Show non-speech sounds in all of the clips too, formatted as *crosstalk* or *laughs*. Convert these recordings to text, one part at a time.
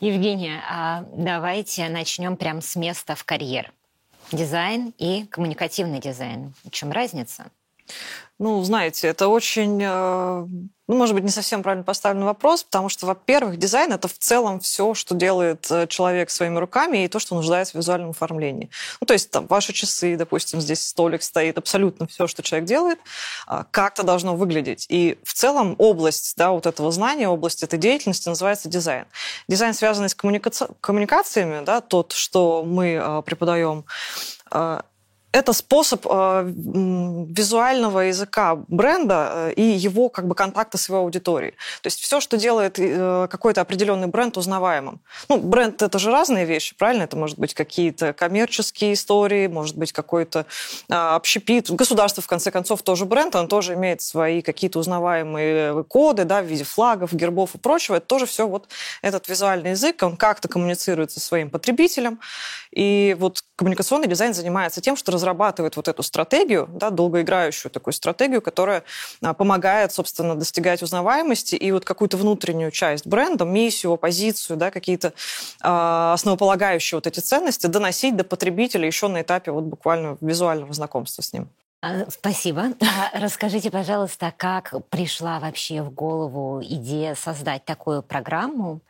Евгения, а давайте начнем прямо с места в карьер. Дизайн и коммуникативный дизайн. В чем разница? Ну, знаете, это очень, э, ну, может быть, не совсем правильно поставленный вопрос, потому что, во-первых, дизайн – это в целом все, что делает э, человек своими руками и то, что нуждается в визуальном оформлении. Ну, то есть там ваши часы, допустим, здесь столик стоит, абсолютно все, что человек делает, а, как-то должно выглядеть. И в целом область да, вот этого знания, область этой деятельности называется дизайн. Дизайн, связанный с коммуникаци... коммуникациями, да, тот, что мы э, преподаем, это способ э, визуального языка бренда э, и его как бы контакта с его аудиторией. То есть все, что делает э, какой-то определенный бренд узнаваемым. Ну, бренд это же разные вещи, правильно? Это может быть какие-то коммерческие истории, может быть какой-то э, общепит. Государство, в конце концов, тоже бренд, он тоже имеет свои какие-то узнаваемые коды, да, в виде флагов, гербов и прочего. Это тоже все вот этот визуальный язык, он как-то коммуницирует со своим потребителем. И вот коммуникационный дизайн занимается тем, что разрабатывает вот эту стратегию, да, долгоиграющую такую стратегию, которая а, помогает, собственно, достигать узнаваемости и вот какую-то внутреннюю часть бренда, миссию, позицию, да, какие-то э, основополагающие вот эти ценности доносить до потребителя еще на этапе вот буквально визуального знакомства с ним. А, спасибо. *laughs* Расскажите, пожалуйста, как пришла вообще в голову идея создать такую программу,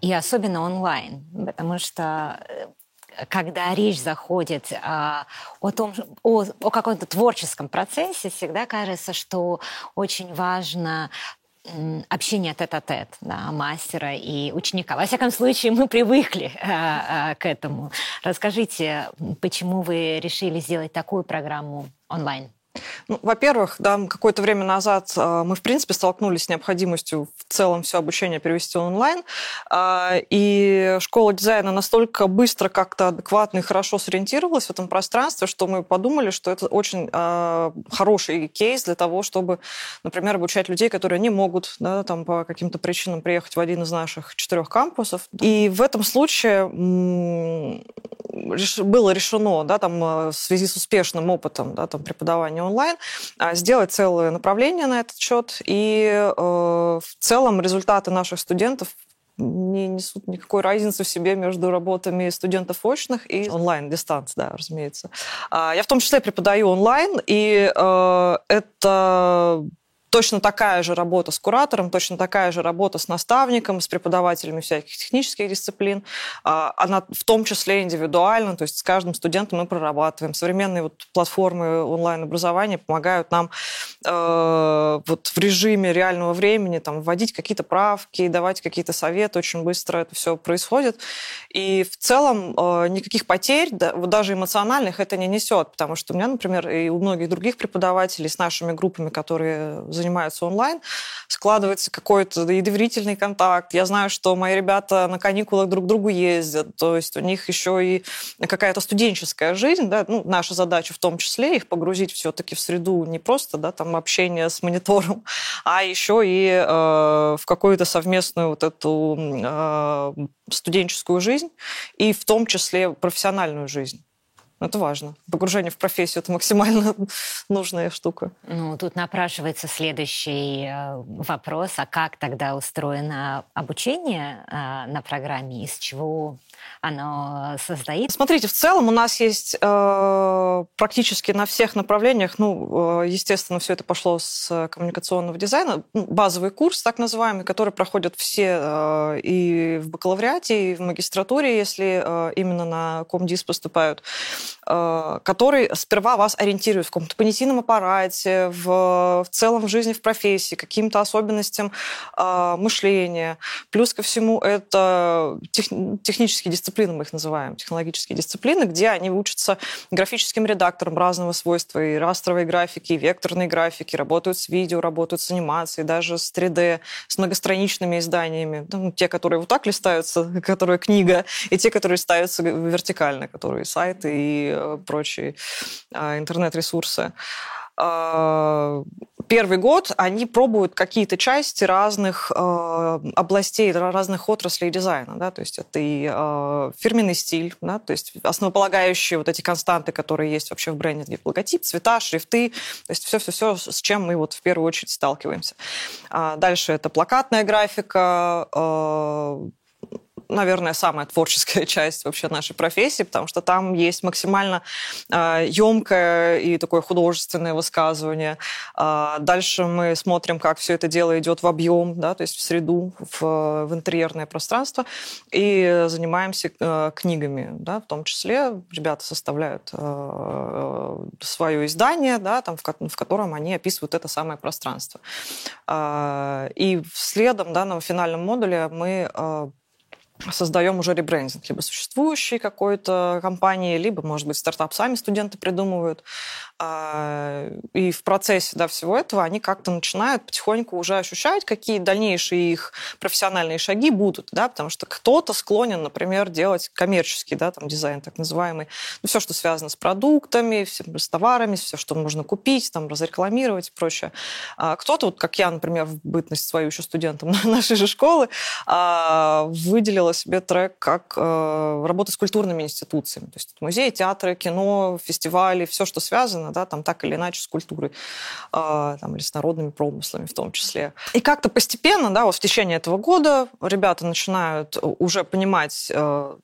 и особенно онлайн, потому что э, когда речь заходит а, о том, о, о каком-то творческом процессе, всегда кажется, что очень важно общение тет-а-тет да, мастера и ученика. Во всяком случае, мы привыкли а, а, к этому. Расскажите, почему вы решили сделать такую программу онлайн? Ну, во-первых, да, какое-то время назад э, мы, в принципе, столкнулись с необходимостью в целом все обучение перевести онлайн. Э, и школа дизайна настолько быстро, как-то адекватно и хорошо сориентировалась в этом пространстве, что мы подумали, что это очень э, хороший кейс для того, чтобы, например, обучать людей, которые не могут да, там, по каким-то причинам приехать в один из наших четырех кампусов. И в этом случае было решено да, там, в связи с успешным опытом да, там, преподавания образования онлайн, а, сделать целое направление на этот счет. И э, в целом результаты наших студентов не несут никакой разницы в себе между работами студентов очных и онлайн, дистанц, да, разумеется. А, я в том числе преподаю онлайн, и э, это точно такая же работа с куратором, точно такая же работа с наставником, с преподавателями всяких технических дисциплин. А, она в том числе индивидуально, то есть с каждым студентом мы прорабатываем. Современные вот платформы онлайн-образования помогают нам э, вот в режиме реального времени там, вводить какие-то правки, давать какие-то советы. Очень быстро это все происходит. И в целом э, никаких потерь, да, вот даже эмоциональных, это не несет, потому что у меня, например, и у многих других преподавателей с нашими группами, которые занимаются онлайн, складывается какой-то и доверительный контакт. Я знаю, что мои ребята на каникулах друг к другу ездят, то есть у них еще и какая-то студенческая жизнь, да, ну, наша задача в том числе их погрузить все-таки в среду не просто, да, там общение с монитором, *laughs* а еще и э, в какую-то совместную вот эту э, студенческую жизнь и в том числе профессиональную жизнь. Это важно. Погружение в профессию – это максимально *laughs* нужная штука. Ну, тут напрашивается следующий э, вопрос. А как тогда устроено обучение э, на программе? Из чего оно состоит? Смотрите, в целом у нас есть э, практически на всех направлениях, ну, э, естественно, все это пошло с коммуникационного дизайна, ну, базовый курс, так называемый, который проходят все э, и в бакалавриате, и в магистратуре, если э, именно на комдис поступают, э, который сперва вас ориентирует в каком-то понятийном аппарате, в, в целом в жизни, в профессии, каким-то особенностям э, мышления. Плюс ко всему это тех, технические дисциплины, мы их называем, технологические дисциплины, где они учатся графическим редакторам разного свойства, и растровой графики, и векторной графики, работают с видео, работают с анимацией, даже с 3D, с многостраничными изданиями. Ну, те, которые вот так листаются, *laughs* которые книга, и те, которые ставятся вертикально, которые сайты и э, прочие а, интернет-ресурсы. Первый год они пробуют какие-то части разных э, областей, разных отраслей дизайна. Да? То есть это и э, фирменный стиль, да? то есть основополагающие вот эти константы, которые есть вообще в бренде, логотип, цвета, шрифты, то есть все-все-все, с чем мы вот в первую очередь сталкиваемся. А дальше это плакатная графика, э, наверное, самая творческая *laughs* часть вообще нашей профессии, потому что там есть максимально э, емкое и такое художественное высказывание. Э, дальше мы смотрим, как все это дело идет в объем, да, то есть в среду, в, в интерьерное пространство, и занимаемся э, книгами, да, в том числе ребята составляют э, свое издание, да, там, в, в котором они описывают это самое пространство. Э, и следом, да, на финальном модуле мы создаем уже ребрендинг либо существующей какой-то компании, либо, может быть, стартап сами студенты придумывают. А, и в процессе да, всего этого они как-то начинают потихоньку уже ощущать, какие дальнейшие их профессиональные шаги будут, да, потому что кто-то склонен, например, делать коммерческий да, там, дизайн, так называемый, ну, все, что связано с продуктами, с товарами, все, что можно купить, там, разрекламировать и прочее. А кто-то, вот как я, например, в бытность свою еще студентом *laughs* нашей же школы, а, выделила себе трек как э, работа с культурными институциями, то есть музеи, театры, кино, фестивали, все, что связано, да, там так или иначе с культурой, э, там, или с народными промыслами в том числе. И как-то постепенно, да, вот в течение этого года ребята начинают уже понимать э,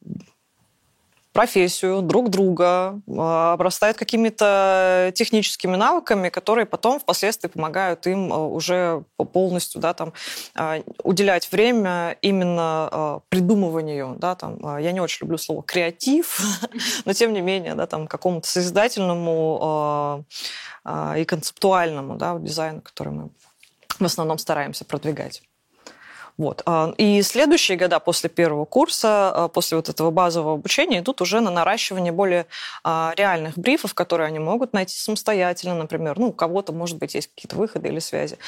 профессию, друг друга, а, обрастают какими-то техническими навыками, которые потом впоследствии помогают им а, уже полностью да, там, а, уделять время именно придумыванию. Да, там, я не очень люблю слово креатив, *laughs* но тем не менее да, там, какому-то созидательному и концептуальному да, дизайну, который мы в основном стараемся продвигать. Вот. А, и следующие года после первого курса, а, после вот этого базового обучения, идут уже на наращивание более а, реальных брифов, которые они могут найти самостоятельно, например. Ну, у кого-то, может быть, есть какие-то выходы или связи.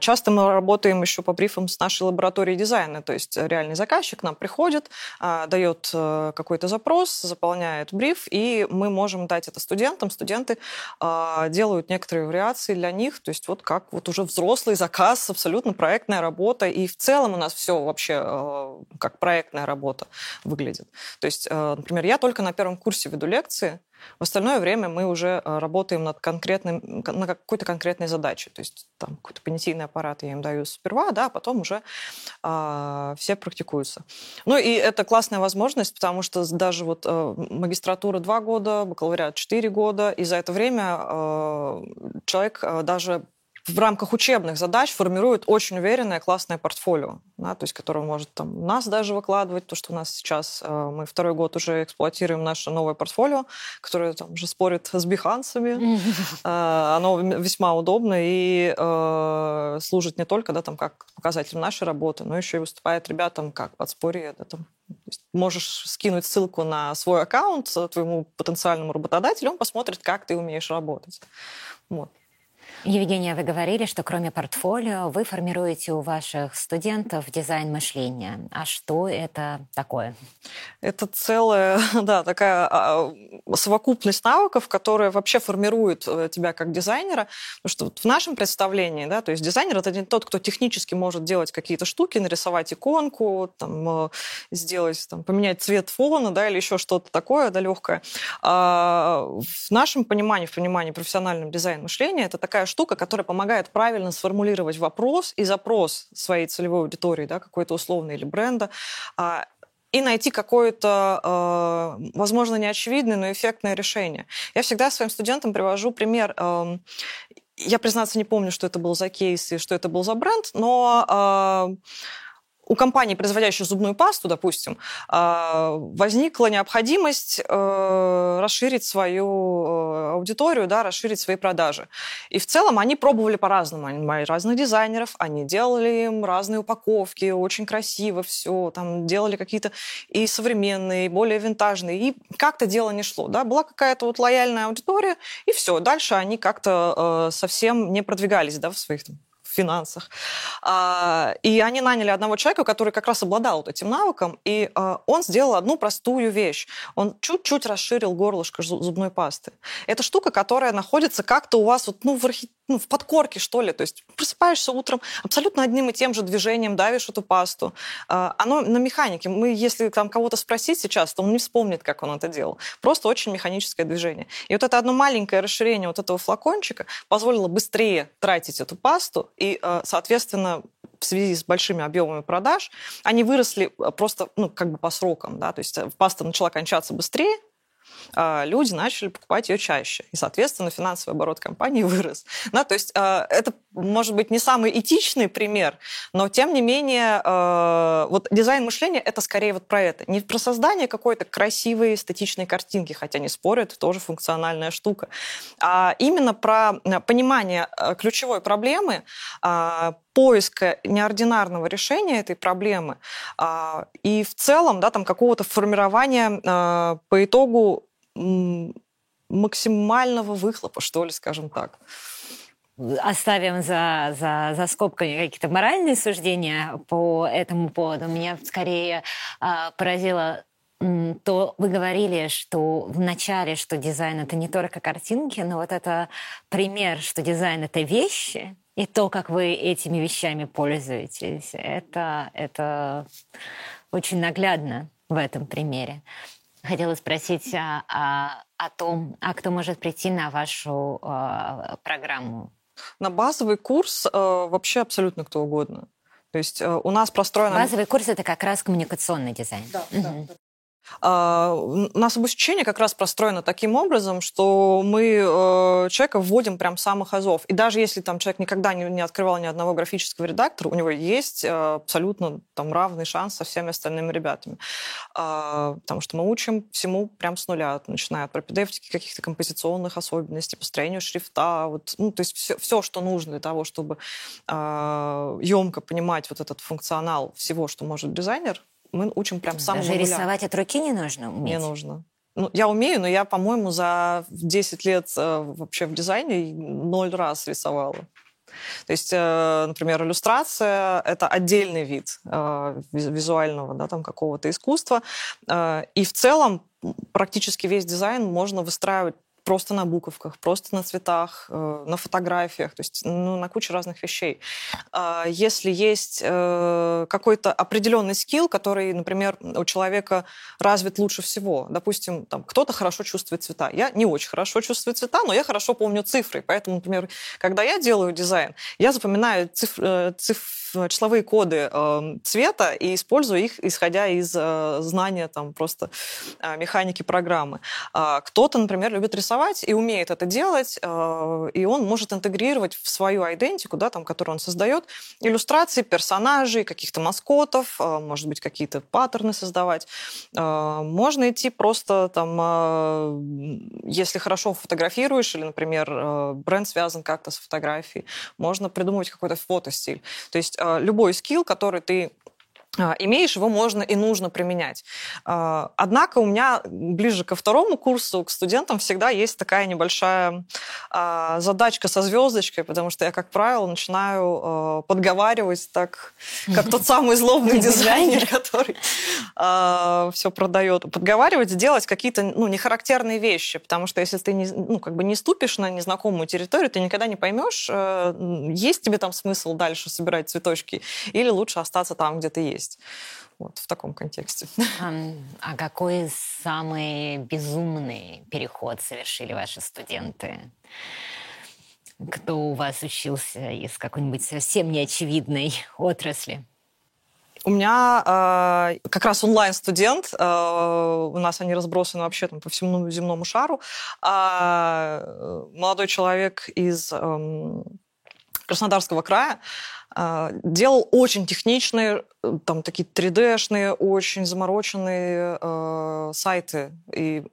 Часто мы работаем еще по брифам с нашей лабораторией дизайна, то есть реальный заказчик нам приходит, дает какой-то запрос, заполняет бриф, и мы можем дать это студентам. Студенты делают некоторые вариации для них, то есть вот как вот уже взрослый заказ, абсолютно проектная работа, и в целом целом у нас все вообще э, как проектная работа выглядит. То есть, э, например, я только на первом курсе веду лекции, в остальное время мы уже э, работаем над конкретным, на какой-то конкретной задачей. То есть там какой-то понятийный аппарат я им даю сперва, да, а потом уже э, все практикуются. Ну и это классная возможность, потому что даже вот э, магистратура два года, бакалавриат четыре года, и за это время э, человек э, даже в рамках учебных задач формирует очень уверенное, классное портфолио, да, то есть которое может там, нас даже выкладывать, то, что у нас сейчас, э, мы второй год уже эксплуатируем наше новое портфолио, которое там уже спорит с бихансами. *laughs* Э, оно весьма удобно и э, служит не только да, там, как показателем нашей работы, но еще и выступает ребятам как подспорье. Да, там, можешь скинуть ссылку на свой аккаунт твоему потенциальному работодателю, он посмотрит, как ты умеешь работать. Вот. Евгения, вы говорили, что кроме портфолио вы формируете у ваших студентов дизайн мышления. А что это такое? Это целая, *laughs* да, такая а, совокупность навыков, которая вообще формирует э, тебя как дизайнера. Потому что вот в нашем представлении, да, то есть дизайнер это не тот, кто технически может делать какие-то штуки, нарисовать иконку, там, э, сделать, там, поменять цвет фона, да, или еще что-то такое, да, легкое. А в нашем понимании, в понимании профессионального дизайна мышления, это такая штука, которая помогает правильно сформулировать вопрос и запрос своей целевой аудитории, да, какой-то условный или бренда, а, и найти какое-то, э, возможно, неочевидное, но эффектное решение. Я всегда своим студентам привожу пример. Эм, я, признаться, не помню, что это был за кейс и что это был за бренд, но э, у компании, производящей зубную пасту, допустим, а, возникла необходимость э, расширить свою э, аудиторию, да, расширить свои продажи. И в целом они пробовали по-разному. Они брали разных дизайнеров, они делали им разные упаковки, очень красиво все, там делали какие-то и современные, и более винтажные. И как-то дело не шло. Да? Была какая-то вот лояльная аудитория, и все. Дальше они как-то э, совсем не продвигались да, в своих там, финансах. А, и они наняли одного человека, который как раз обладал вот этим навыком, и а, он сделал одну простую вещь. Он чуть-чуть расширил горлышко зубной пасты. Это штука, которая находится как-то у вас вот, ну, в архитектуре ну, в подкорке, что ли. То есть просыпаешься утром, абсолютно одним и тем же движением давишь эту пасту. А, оно на механике. Мы, если там кого-то спросить сейчас, то он не вспомнит, как он это делал. Просто очень механическое движение. И вот это одно маленькое расширение вот этого флакончика позволило быстрее тратить эту пасту и, а, соответственно, в связи с большими объемами продаж, они выросли просто, ну, как бы по срокам, да, то есть паста начала кончаться быстрее, а, люди начали покупать ее чаще. И, соответственно, финансовый оборот компании *laughs* вырос. Да, то есть это, может быть, не самый этичный пример, но, тем не менее, а, вот дизайн мышления – это скорее вот про это. Не про создание какой-то красивой эстетичной картинки, хотя не спорю, это тоже функциональная штука, а именно про понимание ключевой проблемы, поиска неординарного решения этой проблемы а, и в целом да, там, какого-то формирования а, по итогу максимального выхлопа, что ли, скажем так оставим за, за, за скобками какие-то моральные суждения по этому поводу. Меня скорее а, поразило то вы говорили, что в начале, что дизайн это не только картинки, но вот это пример, что дизайн это вещи, и то, как вы этими вещами пользуетесь, это, это очень наглядно в этом примере. Хотела спросить а, а, о том, а кто может прийти на вашу а, программу? На базовый курс а, вообще абсолютно кто угодно. То есть а, у нас простроено... Базовый курс – это как раз коммуникационный дизайн. Да, угу. да. А, у нас обучение как раз простроено таким образом, что мы э, человека вводим прям самых азов. И даже если там человек никогда не, не открывал ни одного графического редактора, у него есть э, абсолютно там равный шанс со всеми остальными ребятами. А, потому что мы учим всему прям с нуля, начиная от пропедевтики, каких-то композиционных особенностей, построению шрифта, вот, ну, то есть все, все, что нужно для того, чтобы емко а, понимать вот этот функционал всего, что может дизайнер, мы учим прям сам Даже рисовать от руки не нужно уметь? Не нужно. Ну, я умею, но я, по-моему, за 10 лет э, вообще в дизайне ноль раз рисовала. То есть, э, например, иллюстрация — это отдельный вид э, визуального да, там, какого-то искусства. Э, и в целом практически весь дизайн можно выстраивать просто на буковках, просто на цветах, э, на фотографиях, то есть ну, на кучу разных вещей. А если есть э, какой-то определенный скилл, который, например, у человека развит лучше всего, допустим, там кто-то хорошо чувствует цвета, я не очень хорошо чувствую цвета, но я хорошо помню цифры, поэтому, например, когда я делаю дизайн, я запоминаю цифры, э, цифры числовые коды э, цвета и использую их, исходя из э, знания там просто э, механики программы. Э, кто-то, например, любит рисовать и умеет это делать, э, и он может интегрировать в свою идентику, да, там, которую он создает, иллюстрации персонажей, каких-то маскотов, может быть, какие-то паттерны создавать. Можно идти просто там, если хорошо фотографируешь, или, например, бренд связан как-то с фотографией, можно придумывать какой-то фотостиль. То есть а, любой скилл, который ты а, имеешь, его можно и нужно применять. А, однако у меня ближе ко второму курсу, к студентам, всегда есть такая небольшая а, задачка со звездочкой, потому что я, как правило, начинаю подговаривать так, как тот самый злобный *laughs* дизайнер, который все продает. Подговаривать, делать какие-то ну, нехарактерные вещи, потому что если ты не, ну, как бы не ступишь на незнакомую территорию, ты никогда не поймешь, э, есть тебе там смысл дальше собирать цветочки, или лучше остаться там, где ты есть есть. Вот в таком контексте. *laughs* А, а какой самый безумный переход совершили ваши студенты? Кто у вас учился из какой-нибудь совсем неочевидной *laughs* отрасли? У меня э, как раз онлайн-студент, э, у нас они разбросаны вообще там, по всему земному шару. Э, молодой человек из э, Краснодарского края, делал очень техничные, э, там такие 3D-шные, очень замороченные э, сайты. И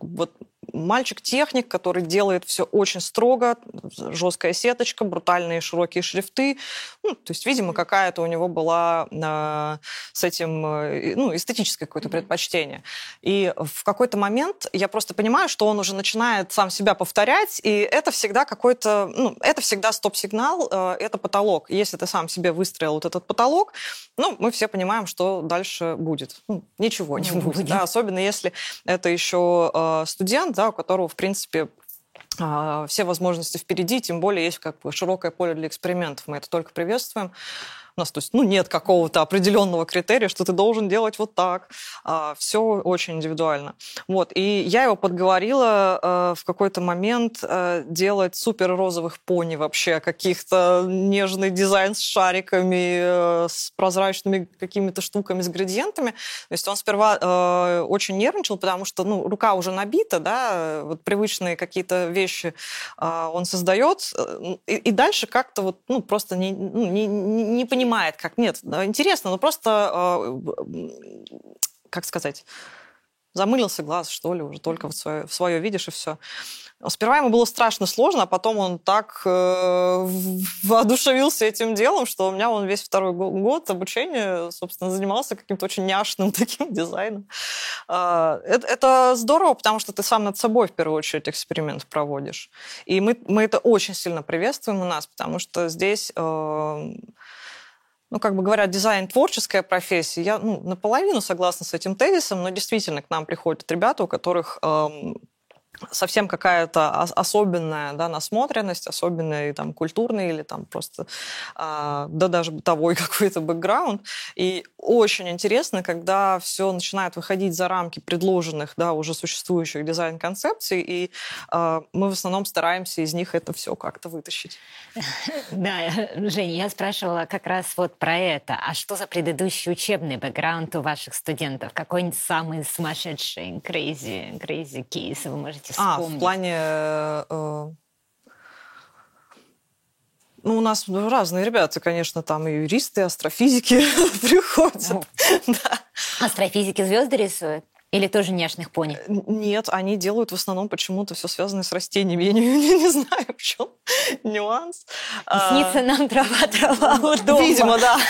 вот мальчик-техник, который делает все очень строго, жесткая сеточка, брутальные широкие шрифты. Ну, то есть, видимо, какая-то у него была э, с этим э, ну, эстетическое какое-то предпочтение. И в какой-то момент я просто понимаю, что он уже начинает сам себя повторять, и это всегда какой-то, ну, это всегда стоп-сигнал, э, это потолок. Если ты сам себе выстроил вот этот потолок, ну, мы все понимаем, что дальше будет. Ну, ничего не, не будет. будет. Да, особенно если это еще э, студент, да, да, у которого, в принципе, а, все возможности впереди, тем более есть как бы широкое поле для экспериментов. Мы это только приветствуем. У нас, то есть, ну, нет какого-то определенного критерия, что ты должен делать вот так. А, все очень индивидуально. Вот. И я его подговорила э, в какой-то момент э, делать супер розовых пони вообще, каких-то нежный дизайн с шариками, э, с прозрачными какими-то штуками, с градиентами. То есть он сперва очень нервничал, потому что, ну, рука уже набита, да, вот привычные какие-то вещи он создает, и, и дальше как-то вот, ну, просто не, ну, не, не понимает, как. Нет, интересно, но просто, э, как сказать, замылился глаз, что ли, уже только в свое, свое видишь, и все. Сперва ему было страшно сложно, а потом он так э, воодушевился этим делом, что у меня он весь второй год обучения, собственно, занимался каким-то очень няшным *laughs* таким дизайном. Э, это, это здорово, потому что ты сам над собой в первую очередь эксперимент проводишь. И мы, мы это очень сильно приветствуем у нас, потому что здесь... Э, ну, как бы говорят, дизайн творческая профессия. Я ну, наполовину согласна с этим тезисом, но действительно к нам приходят ребята, у которых эм, совсем какая-то особенная да, насмотренность, особенный там культурный или там просто, а, да даже бытовой *laughs* какой-то бэкграунд. И очень интересно, когда все начинает выходить за рамки предложенных, да, уже существующих дизайн-концепций, и а, мы в основном стараемся из них это все как-то вытащить. *laughs* Да, Женя, я спрашивала как раз вот про это. А что за предыдущий учебный бэкграунд у ваших студентов? Какой-нибудь самый сумасшедший, crazy, crazy кейс вы можете можете вспомнить? А, в плане... Э, ну, у нас разные ребята, конечно, там и юристы, и астрофизики *laughs* приходят. Астрофизики звезды рисуют? Или тоже няшных пони? Нет, они делают в основном почему-то все связанное с растениями. *laughs* Я не, не, не знаю, в чем нюанс. Снится а... нам трава, *laughs* трава у дома. Видимо, да. *laughs*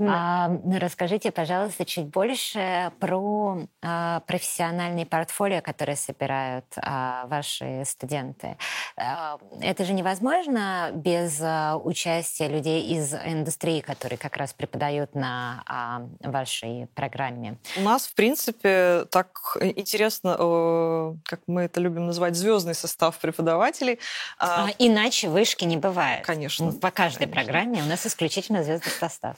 А, ну, расскажите, пожалуйста, чуть больше про а, профессиональные портфолио, которые собирают а, ваши студенты. А, это же невозможно без а, участия людей из индустрии, которые как раз преподают на а, вашей программе. У нас, в принципе, так интересно, э, как мы это любим называть, звездный состав преподавателей. А, а иначе вышки не бывает. Конечно. По каждой конечно. программе у нас исключительно звездный состав.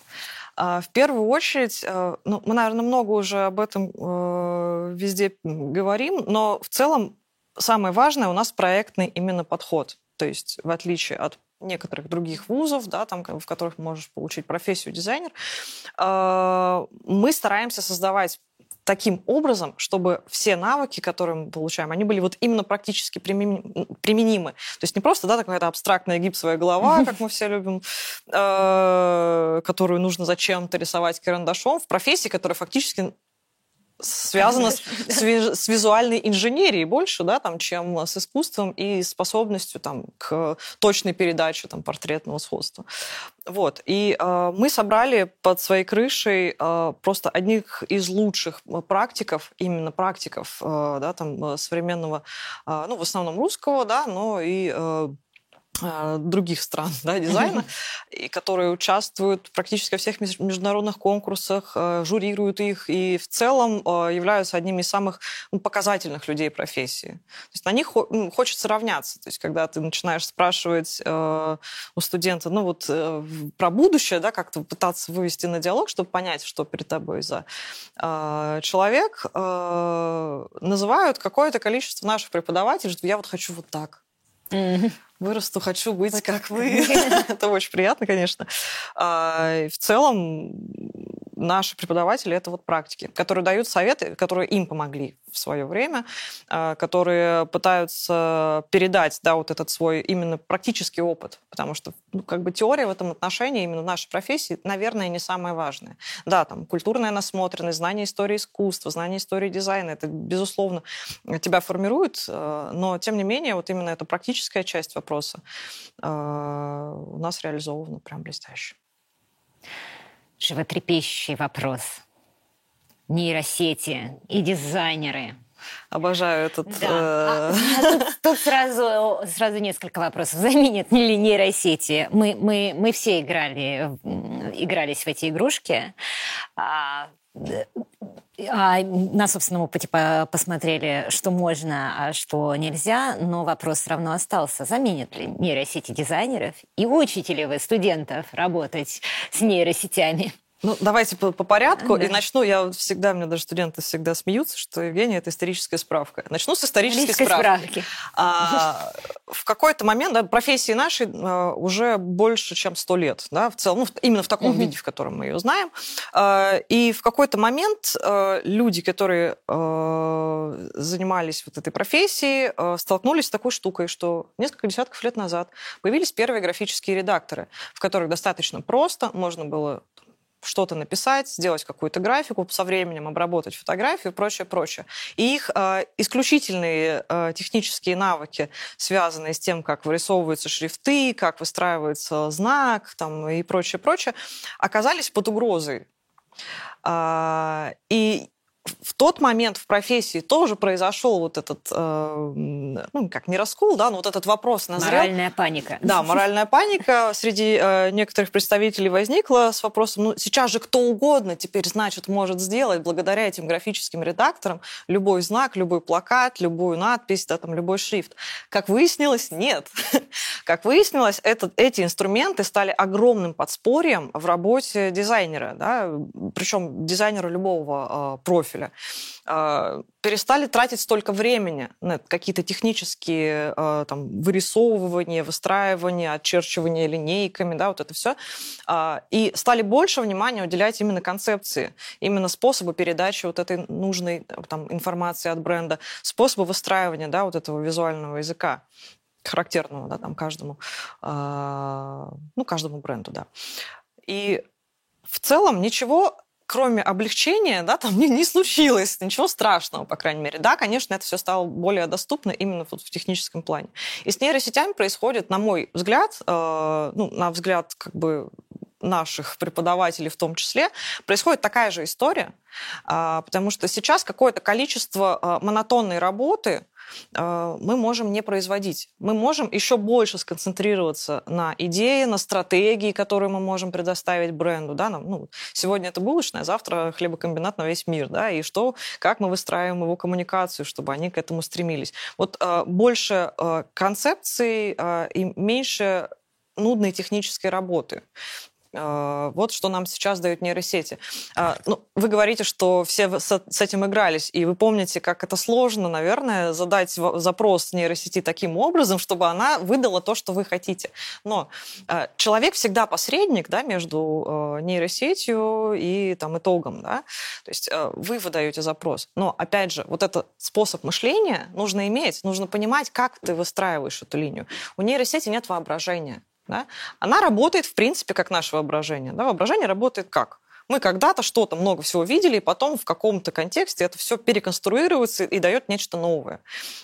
А, в первую очередь, э, ну, мы, наверное, много уже об этом э, везде говорим, но в целом самое важное у нас проектный именно подход. То есть, в отличие от некоторых других вузов, да, там, в которых можешь получить профессию дизайнер, э, мы стараемся создавать таким образом, чтобы все навыки, которые мы получаем, они были вот именно практически применимы. То есть не просто да, какая-то абстрактная гипсовая голова, как мы все любим, э, которую нужно зачем-то рисовать карандашом, в профессии, которая фактически связано с, *laughs* с визуальной инженерией больше, да, там, чем с искусством и способностью там, к точной передаче там, портретного сходства. Вот. И э, мы собрали под своей крышей э, просто одних из лучших практиков, именно практиков э, да, там, современного, э, ну, в основном русского, да, но и э, других стран *laughs* да, дизайна, и которые участвуют практически во всех международных конкурсах, а, журируют их и в целом а, являются одними из самых ну, показательных людей профессии. То есть на них ну, хочется равняться. То есть когда ты начинаешь спрашивать э, у студента, ну вот э, про будущее, да, как-то пытаться вывести на диалог, чтобы понять, что перед тобой за э, человек, э, называют какое-то количество наших преподавателей, что я вот хочу вот так. Mm-hmm вырасту, хочу быть вот как вы. *laughs* Это очень приятно, конечно. А, в целом наши преподаватели это вот практики, которые дают советы, которые им помогли в свое время, а, которые пытаются передать, да, вот этот свой именно практический опыт, потому что, ну, как бы теория в этом отношении, именно в нашей профессии, наверное, не самое важное. Да, там, культурная насмотренность, знание истории искусства, знание истории дизайна, это, безусловно, тебя формирует, а, но, тем не менее, вот именно эта практическая часть вопроса а, у нас реализована прям блестяще животрепещущий вопрос. Нейросети и дизайнеры. Обожаю этот... Да. Э... А, а тут, тут сразу, сразу несколько вопросов. Заменят ли нейросети? Мы, мы, мы все играли, игрались в эти игрушки. А, а на собственном опыте посмотрели, что можно, а что нельзя, но вопрос все равно остался. Заменят ли нейросети дизайнеров и учите ли вы студентов работать с нейросетями? Ну, давайте по, по порядку. Да. И начну, я всегда, мне даже студенты всегда смеются, что Евгения – это историческая справка. Начну с исторической справки. справки. А, в какой-то момент, да, профессии нашей а, уже больше, чем сто лет, да, в целом, ну, именно в таком угу. виде, в котором мы ее знаем. А, и в какой-то момент а, люди, которые а, занимались вот этой профессией, а, столкнулись с такой штукой, что несколько десятков лет назад появились первые графические редакторы, в которых достаточно просто можно было что-то написать, сделать какую-то графику, со временем обработать фотографию и прочее, прочее. И их э, исключительные э, технические навыки, связанные с тем, как вырисовываются шрифты, как выстраивается знак там, и прочее, прочее, оказались под угрозой. Э, и в тот момент в профессии тоже произошел вот этот, э, ну, как не раскол, да, но вот этот вопрос назрел. Моральная паника. Да, моральная паника среди э, некоторых представителей возникла с вопросом, ну, сейчас же кто угодно теперь, значит, может сделать благодаря этим графическим редакторам любой знак, любой плакат, любую надпись, да, там, любой шрифт. Как выяснилось, нет. *laughs* Как выяснилось, этот, эти инструменты стали огромным подспорьем в работе дизайнера, да, причем дизайнера любого э, профиля профиля, а, перестали тратить столько времени на какие-то технические а, там, вырисовывания, выстраивания, отчерчивания линейками, да, вот это все, а, и стали больше внимания уделять именно концепции, именно способу передачи вот этой нужной там, информации от бренда, способу выстраивания да, вот этого визуального языка характерного да, там, каждому, ну, каждому бренду, да. И в целом ничего кроме облегчения, да, там *laughs* не, не случилось ничего страшного, по крайней мере. Да, конечно, это все стало более доступно именно вот в техническом плане. И с нейросетями происходит, на мой взгляд, э, ну, на взгляд как бы наших преподавателей в том числе, происходит такая же история, э, потому что сейчас какое-то количество э, монотонной работы мы можем не производить. Мы можем еще больше сконцентрироваться на идее, на стратегии, которую мы можем предоставить бренду. Да? Нам, ну, сегодня это булочная, завтра хлебокомбинат на весь мир. Да? И что, как мы выстраиваем его коммуникацию, чтобы они к этому стремились. Вот э, больше э, концепций и меньше нудной технической работы. А, вот что нам сейчас дают нейросети. А, ну, вы говорите, что все с этим игрались, и вы помните, как это сложно, наверное, задать запрос нейросети таким образом, чтобы она выдала то, что вы хотите. Но а, человек всегда посредник да, между нейросетью и там, итогом. Да? То есть вы выдаете запрос. Но, опять же, вот этот способ мышления нужно иметь, нужно понимать, как ты выстраиваешь эту линию. У нейросети нет воображения да, она работает, в принципе, как наше воображение. Да? Воображение работает как? Мы когда-то что-то много всего видели, и потом в каком-то контексте это все переконструируется и дает нечто новое.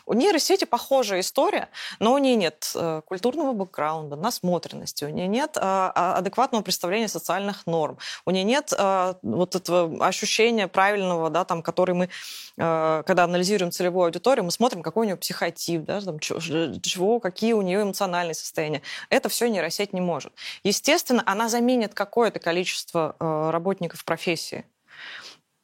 У нейросети похожая история, но у нее нет э, культурного бэкграунда, насмотренности, у нее нет а, а, адекватного представления социальных норм, у нее нет а, вот этого ощущения правильного, да, там, который мы Э, когда анализируем целевую аудиторию, мы смотрим, какой у нее психотип, да, там, чего, какие у нее эмоциональные состояния. Это все нейросеть не может. Естественно, она заменит какое-то количество э, работников профессии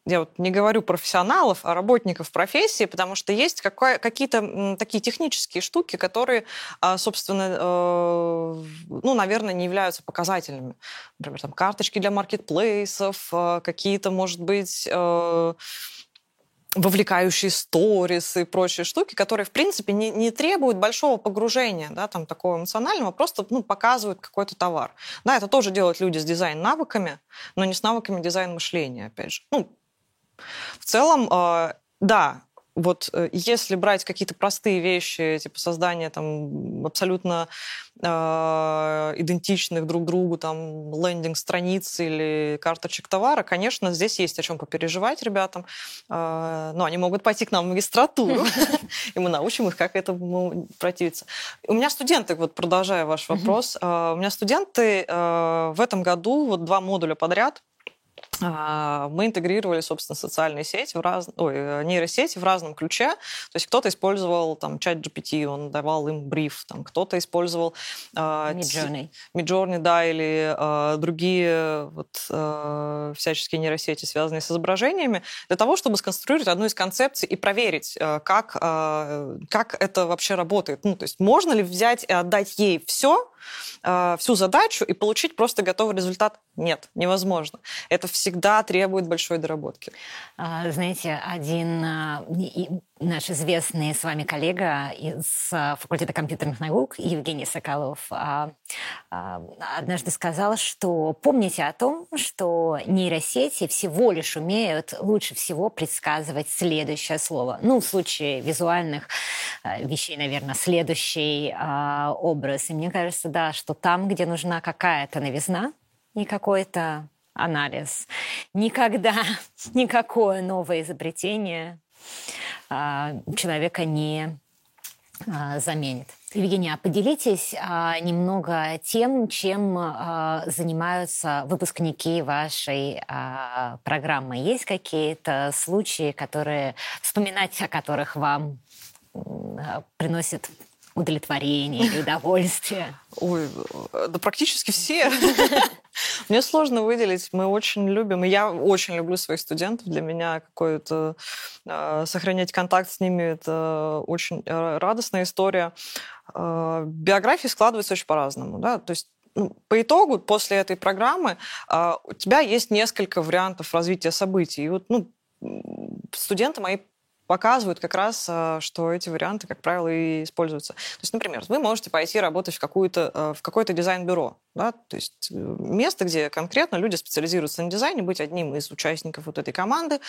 я вот не говорю профессионалов, а работников профессии, потому что есть какие-то такие технические штуки, которые, а, собственно, э, ну, наверное, не являются показательными. Например, там карточки для маркетплейсов, какие-то, может быть, вовлекающие сторис и прочие штуки, которые, в принципе, не, не требуют большого погружения, да, там, такого эмоционального, просто ну, показывают какой-то товар. Да, это тоже делают люди с дизайн-навыками, но не с навыками дизайн-мышления, опять же. Ну, в целом, э, да, вот э, если брать какие-то простые вещи, типа создания там абсолютно э, идентичных друг другу там лендинг-страниц или карточек товара, конечно, здесь есть о чем попереживать ребятам. Э, но они могут пойти к нам в магистратуру, *laughs* и мы научим их, как этому противиться. У меня студенты, вот продолжая ваш вопрос, э, у меня студенты в этом году вот два модуля подряд а, мы интегрировали, собственно, социальные сети в раз... Ой, э, нейросети в разном ключе. То есть кто-то использовал там чат GPT, он давал им бриф, там кто-то использовал Midjourney. Midjourney, да, или uh, другие вот, uh, всяческие нейросети, связанные с изображениями, для того, чтобы сконструировать одну из концепций и проверить, как, как это вообще работает. Ну, то есть можно ли взять и отдать ей все, всю задачу и получить просто готовый результат? Нет, невозможно. Это всегда требует большой доработки. А, знаете, один а, наш известный с вами коллега из а, факультета компьютерных наук Евгений Соколов однажды сказал, что помните о том, что нейросети всего лишь умеют лучше всего предсказывать следующее слово. Ну, в случае визуальных вещей, наверное, следующий образ. И мне кажется, да, что там, где нужна какая-то новизна, не какой-то анализ, никогда *laughs* никакое новое изобретение а, человека не а, заменит. Евгения, поделитесь а, немного тем, чем а, занимаются выпускники вашей а, программы. Есть какие-то случаи, которые вспоминать о которых вам а, приносит удовлетворение и удовольствие? Ой, да практически все. *laughs* Мне сложно выделить. Мы очень любим, я очень люблю своих студентов. Для меня какое-то э, сохранять контакт с ними это очень э, радостная история. Э, биографии складываются очень по-разному, да, то есть ну, по итогу, после этой программы, э, у тебя есть несколько вариантов развития событий. И вот, ну, студенты мои показывают как раз, э, что эти варианты, как правило, и используются. То есть, например, вы можете пойти работать в, какую-то, э, в какое-то дизайн-бюро, да, то есть э, место, где конкретно люди специализируются на дизайне, быть одним из участников вот этой команды,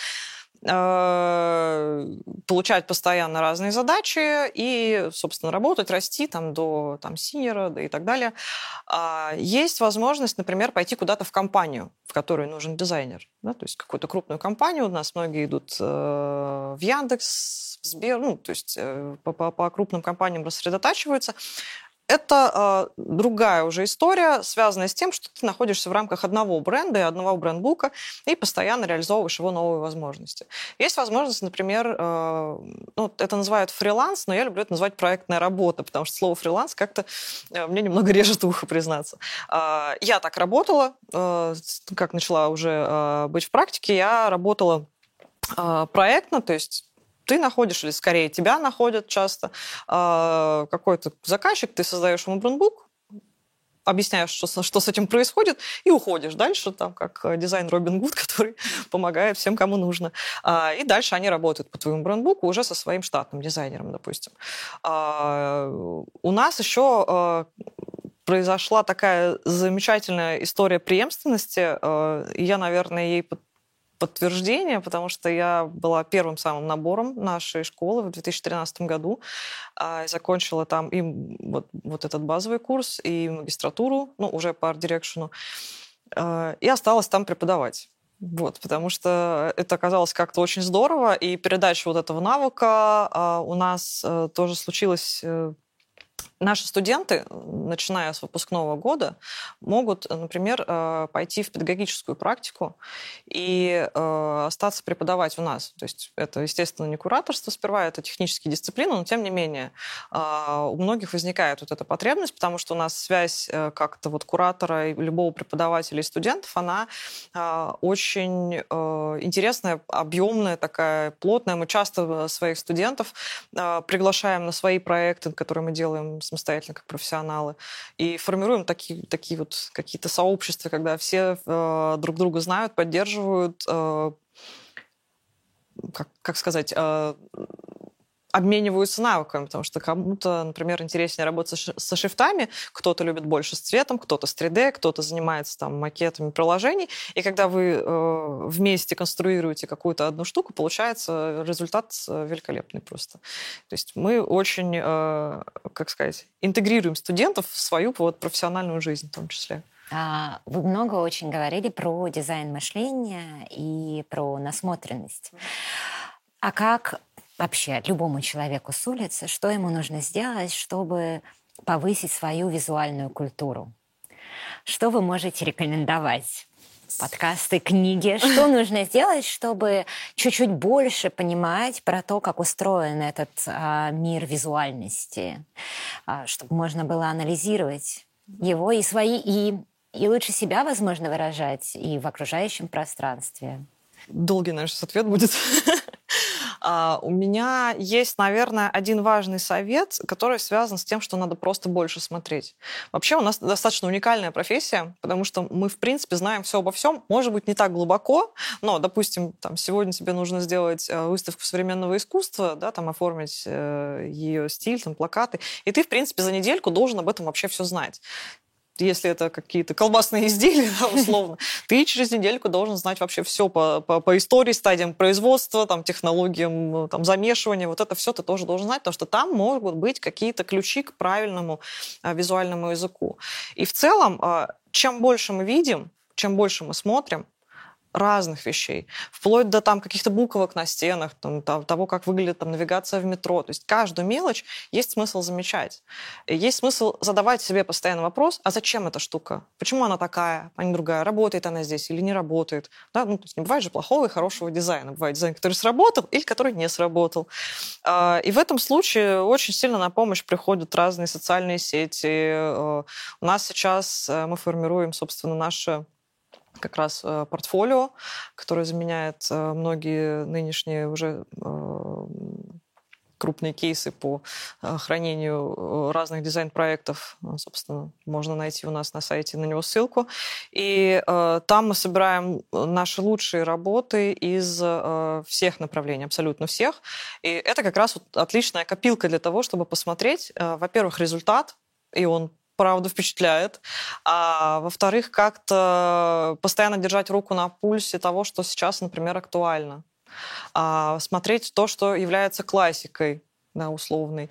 получать постоянно разные задачи и, собственно, работать, расти там до там, синера да, и так далее. А, есть возможность, например, пойти куда-то в компанию, в которой нужен дизайнер. Да, то есть какую-то крупную компанию. У нас многие идут в Яндекс, в Сбер, ну, то есть э, по, по, по крупным компаниям рассредотачиваются. Это э, другая уже история, связанная с тем, что ты находишься в рамках одного бренда и одного брендбука и постоянно реализовываешь его новые возможности. Есть возможность, например, э, ну, это называют фриланс, но я люблю это называть проектная работа, потому что слово фриланс как-то э, мне немного режет ухо, признаться. Э, я так работала, э, как начала уже э, быть в практике, я работала э, проектно, то есть ты находишь, или скорее тебя находят часто, а, какой-то заказчик, ты создаешь ему брендбук, объясняешь, что, что с этим происходит, и уходишь дальше, там, как э, дизайн Робин Гуд, *laughs* который помогает всем, кому нужно. А, и дальше они работают по твоему брендбуку уже со своим штатным дизайнером, допустим. А, у нас еще произошла такая замечательная история преемственности. Я, наверное, ей подтверждение, потому что я была первым самым набором нашей школы в 2013 году. А, закончила там и вот, вот этот базовый курс, и магистратуру, ну, уже по арт-дирекшену. А, и осталась там преподавать. Вот, потому что это оказалось как-то очень здорово, и передача вот этого навыка а, у нас э, тоже случилась э, Наши студенты, начиная с выпускного года, могут, например, э, пойти в педагогическую практику и э, остаться преподавать у нас. То есть это, естественно, не кураторство сперва, это технические дисциплины, но тем не менее э, у многих возникает вот эта потребность, потому что у нас связь как-то вот куратора и любого преподавателя и студентов, она очень интересная, объемная такая, плотная. Мы часто своих студентов приглашаем на свои проекты, которые мы делаем самостоятельно как профессионалы. И формируем такие, такие вот какие-то сообщества, когда все э, друг друга знают, поддерживают, э, как, как сказать, э, обмениваются навыками, потому что кому-то, например, интереснее работать со шрифтами, кто-то любит больше с цветом, кто-то с 3D, кто-то занимается там макетами приложений, и когда вы э, вместе конструируете какую-то одну штуку, получается результат э, великолепный просто. То есть мы очень, э, как сказать, интегрируем студентов в свою вот, профессиональную жизнь в том числе. А, вы много очень говорили про дизайн мышления и про насмотренность. А как вообще любому человеку с улицы, что ему нужно сделать, чтобы повысить свою визуальную культуру? Что вы можете рекомендовать подкасты, книги. Что нужно сделать, чтобы чуть-чуть больше понимать про то, как устроен этот а, мир визуальности, а, чтобы можно было анализировать его и свои, и, и лучше себя, возможно, выражать и в окружающем пространстве? Долгий наш ответ будет. *laughs* А, у меня есть, наверное, один важный совет, который связан с тем, что надо просто больше смотреть. Вообще у нас достаточно уникальная профессия, потому что мы, в принципе, знаем все обо всем. Может быть, не так глубоко, но, допустим, там, сегодня тебе нужно сделать э, выставку современного искусства, да, там, оформить э, ее стиль, там, плакаты, и ты, в принципе, за недельку должен об этом вообще все знать если это какие-то колбасные *laughs* изделия, да, условно, *laughs* ты через недельку должен знать вообще все по, по, по истории, стадиям производства, там, технологиям там, замешивания. Вот это все ты тоже должен знать, потому что там могут быть какие-то ключи к правильному а, визуальному языку. И в целом, а, чем больше мы видим, чем больше мы смотрим, разных вещей, вплоть до там каких-то буквок на стенах, там, того, как выглядит там навигация в метро. То есть каждую мелочь есть смысл замечать. Есть смысл задавать себе постоянно вопрос, а зачем эта штука? Почему она такая, а не другая? Работает она здесь или не работает? Да? Ну, то есть не бывает же плохого и хорошего дизайна. Бывает дизайн, который сработал или который не сработал. А, и в этом случае очень сильно на помощь приходят разные социальные сети. Э, у нас сейчас э, мы формируем, собственно, наше как раз э, портфолио, которое заменяет э, многие нынешние уже э, крупные кейсы по хранению разных дизайн-проектов. Собственно, можно найти у нас на сайте на него ссылку. И там мы собираем наши лучшие работы из всех направлений, абсолютно всех. И это как раз отличная копилка для того, чтобы посмотреть, во-первых, результат, и он правда впечатляет. А во-вторых, как-то постоянно держать руку на пульсе того, что сейчас, например, актуально. А смотреть то, что является классикой да, условный.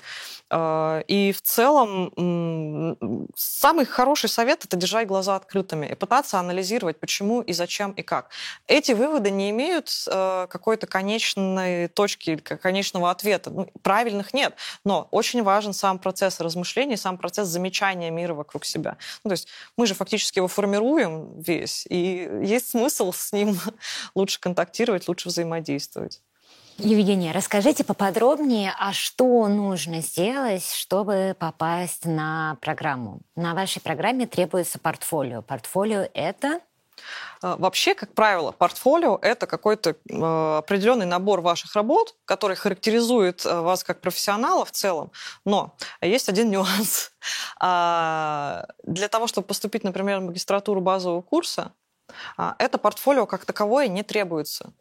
А, и в целом самый хороший совет – это держать глаза открытыми и пытаться анализировать, почему и зачем и как. Эти выводы не имеют э, какой-то конечной точки, конечного ответа. Ну, правильных нет, но очень важен сам процесс размышления, сам процесс замечания мира вокруг себя. Ну, то есть мы же фактически его формируем весь, и есть смысл с ним *laughs* лучше контактировать, лучше взаимодействовать. Евгения, расскажите поподробнее, а что нужно сделать, чтобы попасть на программу? На вашей программе требуется портфолио. Портфолио — это а, Вообще, как правило, портфолио – это какой-то э, определенный набор ваших работ, который характеризует э, вас как профессионала в целом. Но есть один нюанс. *laughs* А, для того, чтобы поступить, например, в магистратуру базового курса, а, это портфолио как таковое не требуется.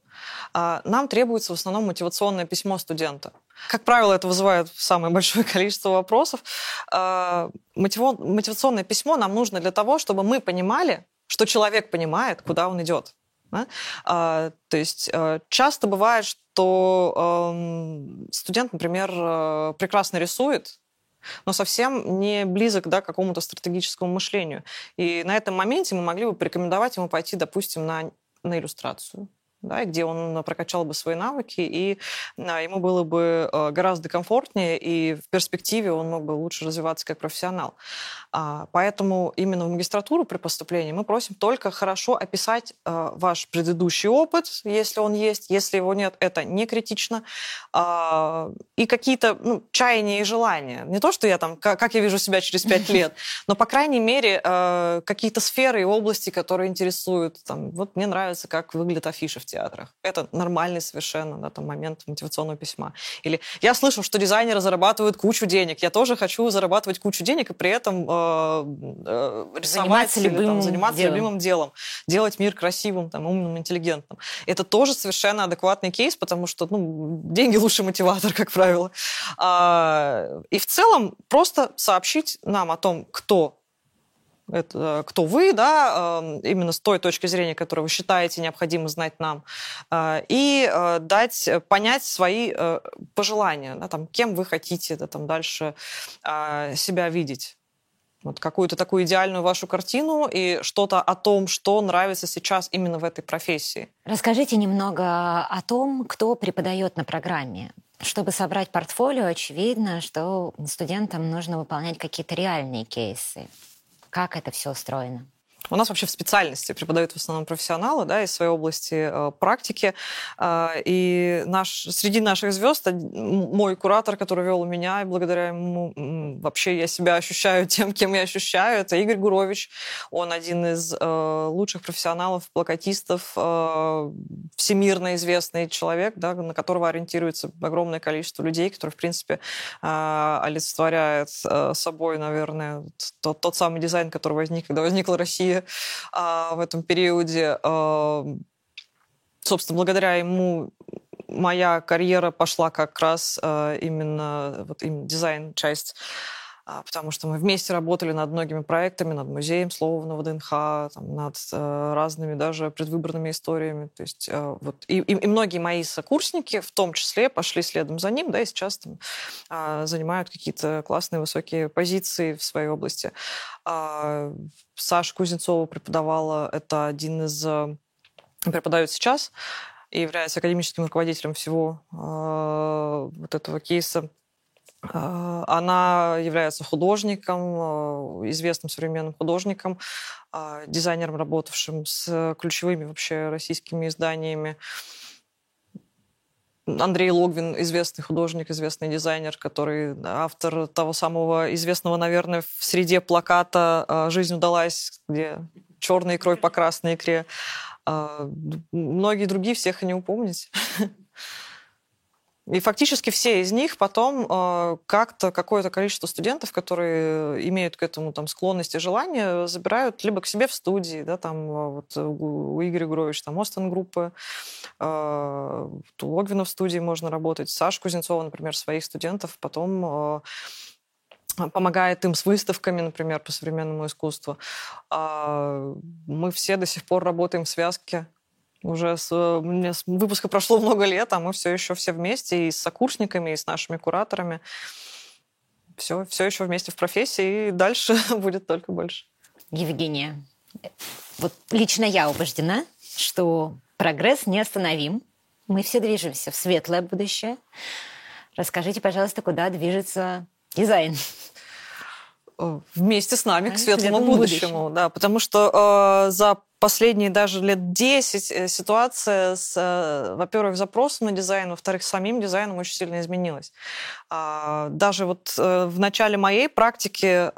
А, нам требуется в основном мотивационное письмо студента. Как правило, это вызывает самое большое *laughs* количество вопросов. А, мотивационное письмо нам нужно для того, чтобы мы понимали, что человек понимает, куда он идет. Да? То есть э, часто бывает, что эм, студент, например, э, прекрасно рисует, но совсем не близок да, к какому-то стратегическому мышлению. И на этом моменте мы могли бы порекомендовать ему пойти, допустим, на, на иллюстрацию да, где он прокачал бы свои навыки, и а, ему было бы э, гораздо комфортнее, и в перспективе он мог бы лучше развиваться как профессионал. А, поэтому именно в магистратуру при поступлении мы просим только хорошо описать ваш предыдущий опыт, если он есть, если его нет, это не критично, а, и какие-то ну, чаяния и желания. Не то, что я там, как я вижу себя через пять *laughs* лет, но, по крайней мере, какие-то сферы и области, которые интересуют. Там, вот мне нравится, как выглядят афиши в театрах. Это нормальный совершенно да, там, момент мотивационного письма. Или я слышу, что дизайнеры зарабатывают кучу денег. Я тоже хочу зарабатывать кучу денег и при этом э, э, рисовать заниматься, или, любимым, там, заниматься делом. любимым делом. Делать мир красивым, там, умным, интеллигентным. Это тоже совершенно адекватный кейс, потому что ну, деньги лучший мотиватор, как правило. А, и в целом просто сообщить нам о том, кто это кто вы, да, эм, именно с той точки зрения, которую вы считаете необходимо знать нам, э, и э, дать понять свои э, пожелания, да, там, кем вы хотите да, там, дальше себя видеть. Вот какую-то такую идеальную вашу картину и что-то о том, что нравится сейчас именно в этой профессии. Расскажите немного о том, кто преподает на программе. Чтобы собрать портфолио, очевидно, что студентам нужно выполнять какие-то реальные кейсы. Как это все устроено? У нас вообще в специальности преподают в основном профессионалы да, из своей области э, практики. Э, и наш, среди наших звезд мой куратор, который вел меня, и благодаря ему вообще я себя ощущаю тем, кем я ощущаю, это Игорь Гурович. Он один из э, лучших профессионалов, плакатистов, э, всемирно известный человек, да, на которого ориентируется огромное количество людей, которые, в принципе, олицетворяет э, собой, наверное, тот, тот самый дизайн, который возник, когда возникла Россия э, в этом периоде. Э, собственно, благодаря ему моя карьера пошла как раз э, именно вот именно дизайн-часть а, потому что мы вместе работали над многими проектами, над музеем слова на ВДНХ, там, над э, разными даже предвыборными историями. То есть э, вот и, и, и многие мои сокурсники, в том числе, пошли следом за ним, да, и сейчас там э, занимают какие-то классные высокие позиции в своей области. Э, Саша Кузнецова преподавала, это один из э, преподает сейчас и является академическим руководителем всего э, вот этого кейса а, она является художником, а, известным современным художником, а, дизайнером, работавшим с ключевыми вообще российскими изданиями. Андрей Логвин, известный художник, известный дизайнер, который автор того самого известного, наверное, в среде плаката «Жизнь удалась», где черная икрой по красной икре. Многие другие, всех и не упомнить. *laughs* И фактически все из них потом э, как-то какое-то количество студентов, которые имеют к этому там склонность и желание, забирают либо к себе в студии, да, там э, вот у Игоря Гуровича там Остен группы, э, у Логвина в студии можно работать, Саша Кузнецова, например, своих студентов потом э, помогает им с выставками, например, по современному искусству. Мы все до сих пор работаем в связке уже с, мне с выпуска прошло много лет, а мы все еще все вместе и с сокурсниками, и с нашими кураторами. Все, все еще вместе в профессии, и дальше *laughs* будет только больше. Евгения, вот лично я убеждена, что прогресс неостановим. Мы все движемся в светлое будущее. Расскажите, пожалуйста, куда движется дизайн? Вместе с нами к светлому будущему, будущему, да, потому что э, за последние даже лет 10 э, ситуация с, э, во-первых, запросом на дизайн, во-вторых, самим дизайном очень сильно изменилась. А, даже вот э, в начале моей практики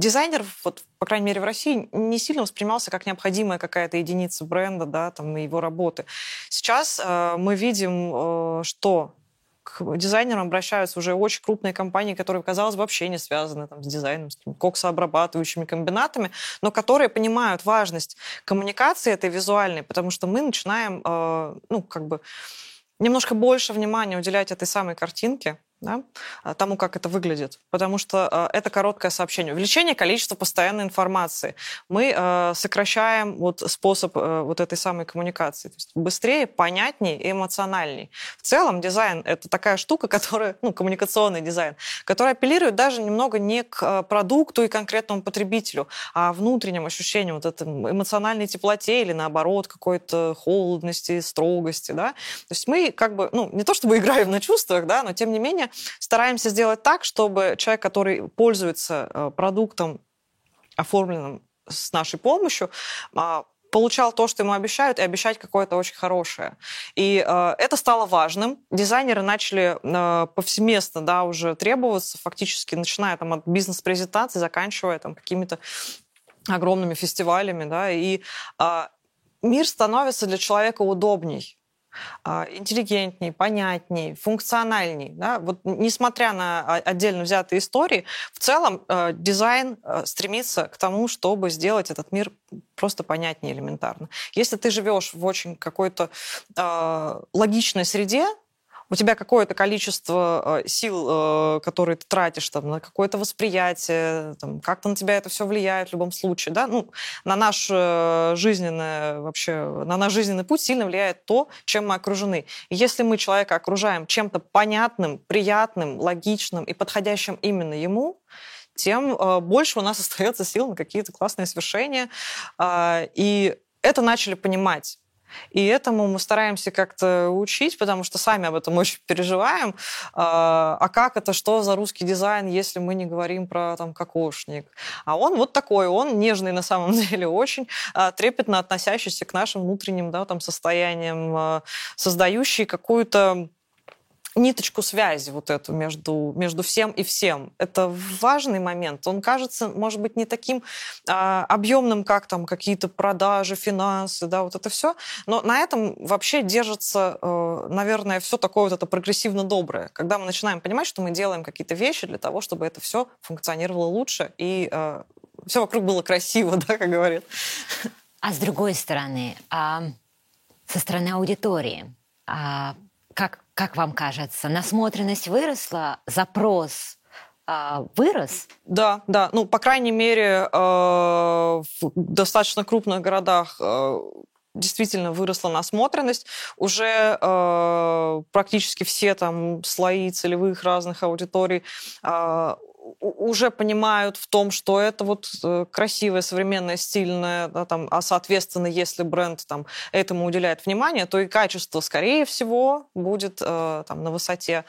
дизайнер, вот, по крайней мере, в России, не сильно воспринимался как необходимая какая-то единица бренда, да, там, и его работы. Сейчас мы видим, что к дизайнерам обращаются уже очень крупные компании, которые, казалось, вообще не связаны там, с дизайном, с коксообрабатывающими комбинатами, но которые понимают важность коммуникации этой визуальной, потому что мы начинаем, э, ну, как бы, немножко больше внимания уделять этой самой картинке, да, а, тому, как это выглядит. Потому что э, это короткое сообщение. Увеличение количества постоянной информации. Мы э, сокращаем вот способ э, вот этой самой коммуникации. То есть быстрее, понятнее и эмоциональней. В целом дизайн — это такая штука, которая, ну, коммуникационный дизайн, который апеллирует даже немного не к продукту и конкретному потребителю, а внутренним ощущениям вот этой эмоциональной теплоте или, наоборот, какой-то холодности, строгости, да. То есть мы как бы, ну, не то чтобы играем на чувствах, да, но тем не менее стараемся сделать так, чтобы человек, который пользуется э, продуктом, оформленным с нашей помощью, а, получал то, что ему обещают, и обещать какое-то очень хорошее. И э, это стало важным. Дизайнеры начали э, повсеместно да, уже требоваться, фактически начиная там, от бизнес-презентации, заканчивая там, какими-то огромными фестивалями. Да, и э, мир становится для человека удобней. А, интеллигентней, понятней, функциональней. Да? Вот несмотря на отдельно взятые истории, в целом э, дизайн стремится к тому, чтобы сделать этот мир просто понятнее элементарно. Если ты живешь в очень какой-то э, логичной среде, у тебя какое-то количество э, сил, э, которые ты тратишь там, на какое-то восприятие, там, как-то на тебя это все влияет в любом случае, да, ну, на наш э, жизненный вообще, на наш жизненный путь сильно влияет то, чем мы окружены. И если мы человека окружаем чем-то понятным, приятным, логичным и подходящим именно ему, тем больше у нас *laughs* остается сил на какие-то классные свершения. И это начали понимать И этому мы стараемся как-то учить, потому что сами об этом *laughs* очень переживаем. А, а как это, что за русский дизайн, если мы не говорим про там кокошник? А он вот такой, он нежный на самом *laughs* деле, очень а, трепетно относящийся к нашим внутренним да, там, состояниям, а, создающий какую-то ниточку связи вот эту между, между всем и всем. Это важный момент. Он кажется, может быть, не таким а, объемным, как там какие-то продажи, финансы, да, вот это все. Но на этом вообще держится, э, наверное, все такое вот это прогрессивно доброе. Когда мы начинаем понимать, что мы делаем какие-то вещи для того, чтобы это все функционировало лучше и э, все вокруг было красиво, *laughs* да, как говорят. А с другой стороны, а, со стороны аудитории, а, как, как вам кажется, насмотренность выросла, запрос э, вырос? Да, да. Ну, по крайней мере, э, в достаточно крупных городах э, действительно выросла насмотренность. Уже э, практически все там слои целевых разных аудиторий э, уже понимают в том, что это вот э, красивое, современное, стильное, да, там, а соответственно, если бренд там, этому уделяет внимание, то и качество, скорее всего, будет э, там, на высоте.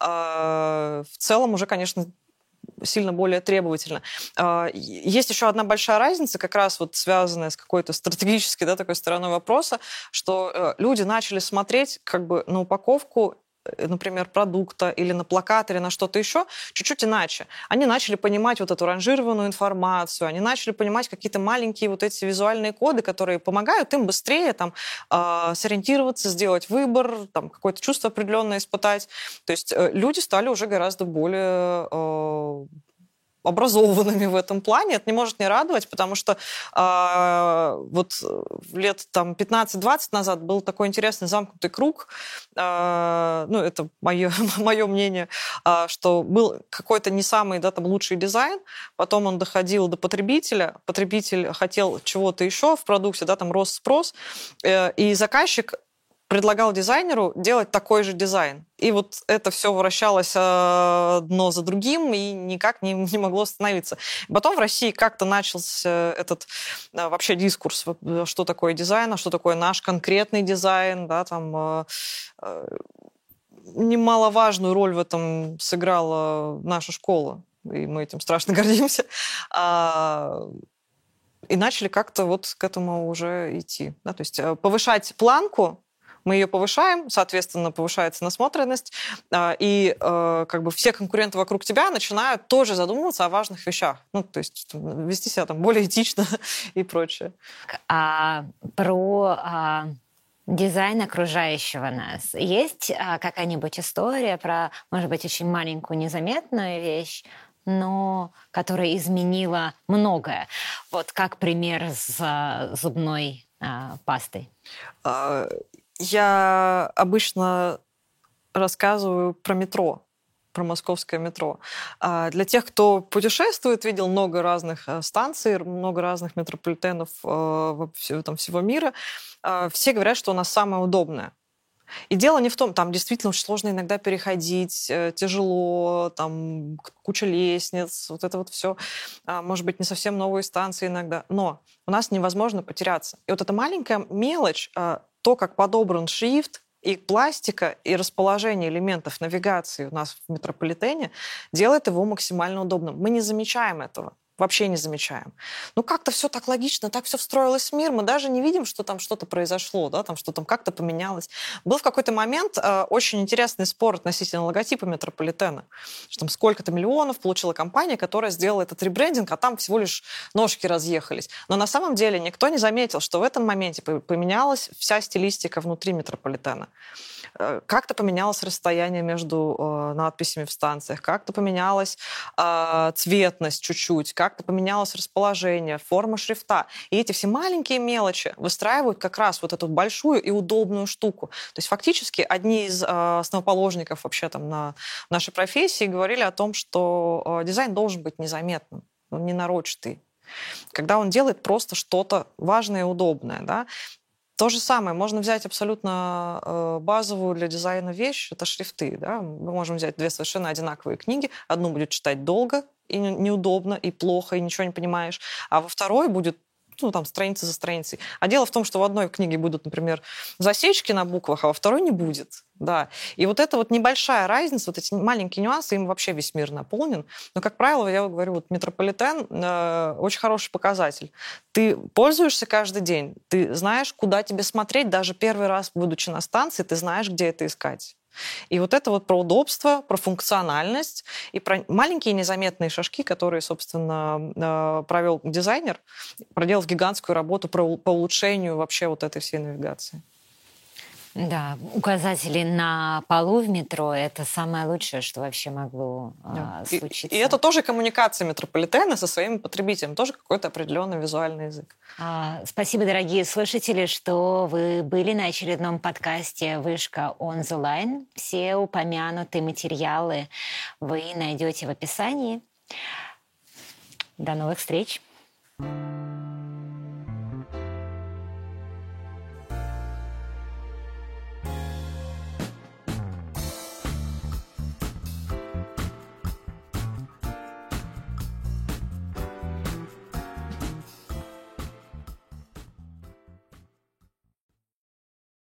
Э, в целом уже, конечно, сильно более требовательно. Э, есть еще одна большая разница, как раз вот связанная с какой-то стратегической да, такой стороной вопроса, что э, люди начали смотреть как бы на упаковку например, продукта или на плакат, или на что-то еще, чуть-чуть иначе. Они начали понимать вот эту ранжированную информацию, они начали понимать какие-то маленькие вот эти визуальные коды, которые помогают им быстрее там э, сориентироваться, сделать выбор, там какое-то чувство определенное испытать. То есть э, люди стали уже гораздо более э, образованными в этом плане. Это не может не радовать, потому что э, вот лет там 15-20 назад был такой интересный замкнутый круг. Э, ну, это мое, *laughs* мое мнение, э, что был какой-то не самый да, там, лучший дизайн, потом он доходил до потребителя, потребитель хотел чего-то еще в продукте, да, там рос спрос, э, и заказчик предлагал дизайнеру делать такой же дизайн. И вот это все вращалось э, одно за другим и никак не, не могло остановиться. Потом в России как-то начался этот э, вообще дискурс, что такое дизайн, а что такое наш конкретный дизайн, да, там э, немаловажную роль в этом сыграла наша школа, и мы этим страшно *laughs* гордимся. А, и начали как-то вот к этому уже идти. Да? То есть повышать планку мы ее повышаем, соответственно, повышается насмотренность, а, и э, как бы все конкуренты вокруг тебя начинают тоже задумываться о важных вещах. Ну, то есть вести себя там более этично *laughs* и прочее. А про а, дизайн окружающего нас. Есть а, какая-нибудь история про, может быть, очень маленькую незаметную вещь, но которая изменила многое. Вот как пример с а, зубной а, пастой. А, я обычно рассказываю про метро, про московское метро. А для тех, кто путешествует, видел много разных э, станций, много разных метрополитенов э, там, всего мира, э, все говорят, что у нас самое удобное. И дело не в том, там действительно очень сложно иногда переходить, тяжело, там куча лестниц, вот это вот все, а, может быть, не совсем новые станции иногда, но у нас невозможно потеряться. И вот эта маленькая мелочь, то, как подобран шрифт, и пластика, и расположение элементов навигации у нас в метрополитене делает его максимально удобным. Мы не замечаем этого вообще не замечаем. Ну, как-то все так логично, так все встроилось в мир, мы даже не видим, что там что-то произошло, да, там что там как-то поменялось. Был в какой-то момент э, очень интересный спор относительно логотипа метрополитена, что там сколько-то миллионов получила компания, которая сделала этот ребрендинг, а там всего лишь ножки разъехались. Но на самом деле никто не заметил, что в этом моменте поменялась вся стилистика внутри метрополитена. Э, как-то поменялось расстояние между э, надписями в станциях, как-то поменялась э, цветность чуть-чуть, как-то поменялось расположение, форма шрифта. И эти все маленькие мелочи выстраивают как раз вот эту большую и удобную штуку. То есть фактически одни из основоположников вообще там на нашей профессии говорили о том, что дизайн должен быть незаметным, он не нарочатый когда он делает просто что-то важное и удобное. Да? То же самое, можно взять абсолютно э, базовую для дизайна вещь, это шрифты. Да? Мы можем взять две совершенно одинаковые книги, одну будет читать долго и неудобно, и плохо, и ничего не понимаешь, а во второй будет ну, там, страница за страницей. А дело в том, что в одной книге будут, например, засечки на буквах, а во второй не будет. Да. И вот эта вот небольшая разница, вот эти маленькие нюансы, им вообще весь мир наполнен. Но, как правило, я говорю, вот метрополитен э, очень хороший показатель. Ты пользуешься каждый день, ты знаешь, куда тебе смотреть, даже первый раз, будучи на станции, ты знаешь, где это искать. И вот это вот про удобство, про функциональность и про маленькие незаметные шажки, которые, собственно, э, провел дизайнер, проделав гигантскую работу по улучшению вообще вот этой всей навигации. Да, указатели на полу в метро – это самое лучшее, что вообще могло да. а, случиться. И, и это тоже коммуникация метрополитена со своими потребителями, тоже какой-то определенный визуальный язык. А, спасибо, дорогие слушатели, что вы были на очередном подкасте «Вышка on the line». Все упомянутые материалы вы найдете в описании. До новых встреч! thank you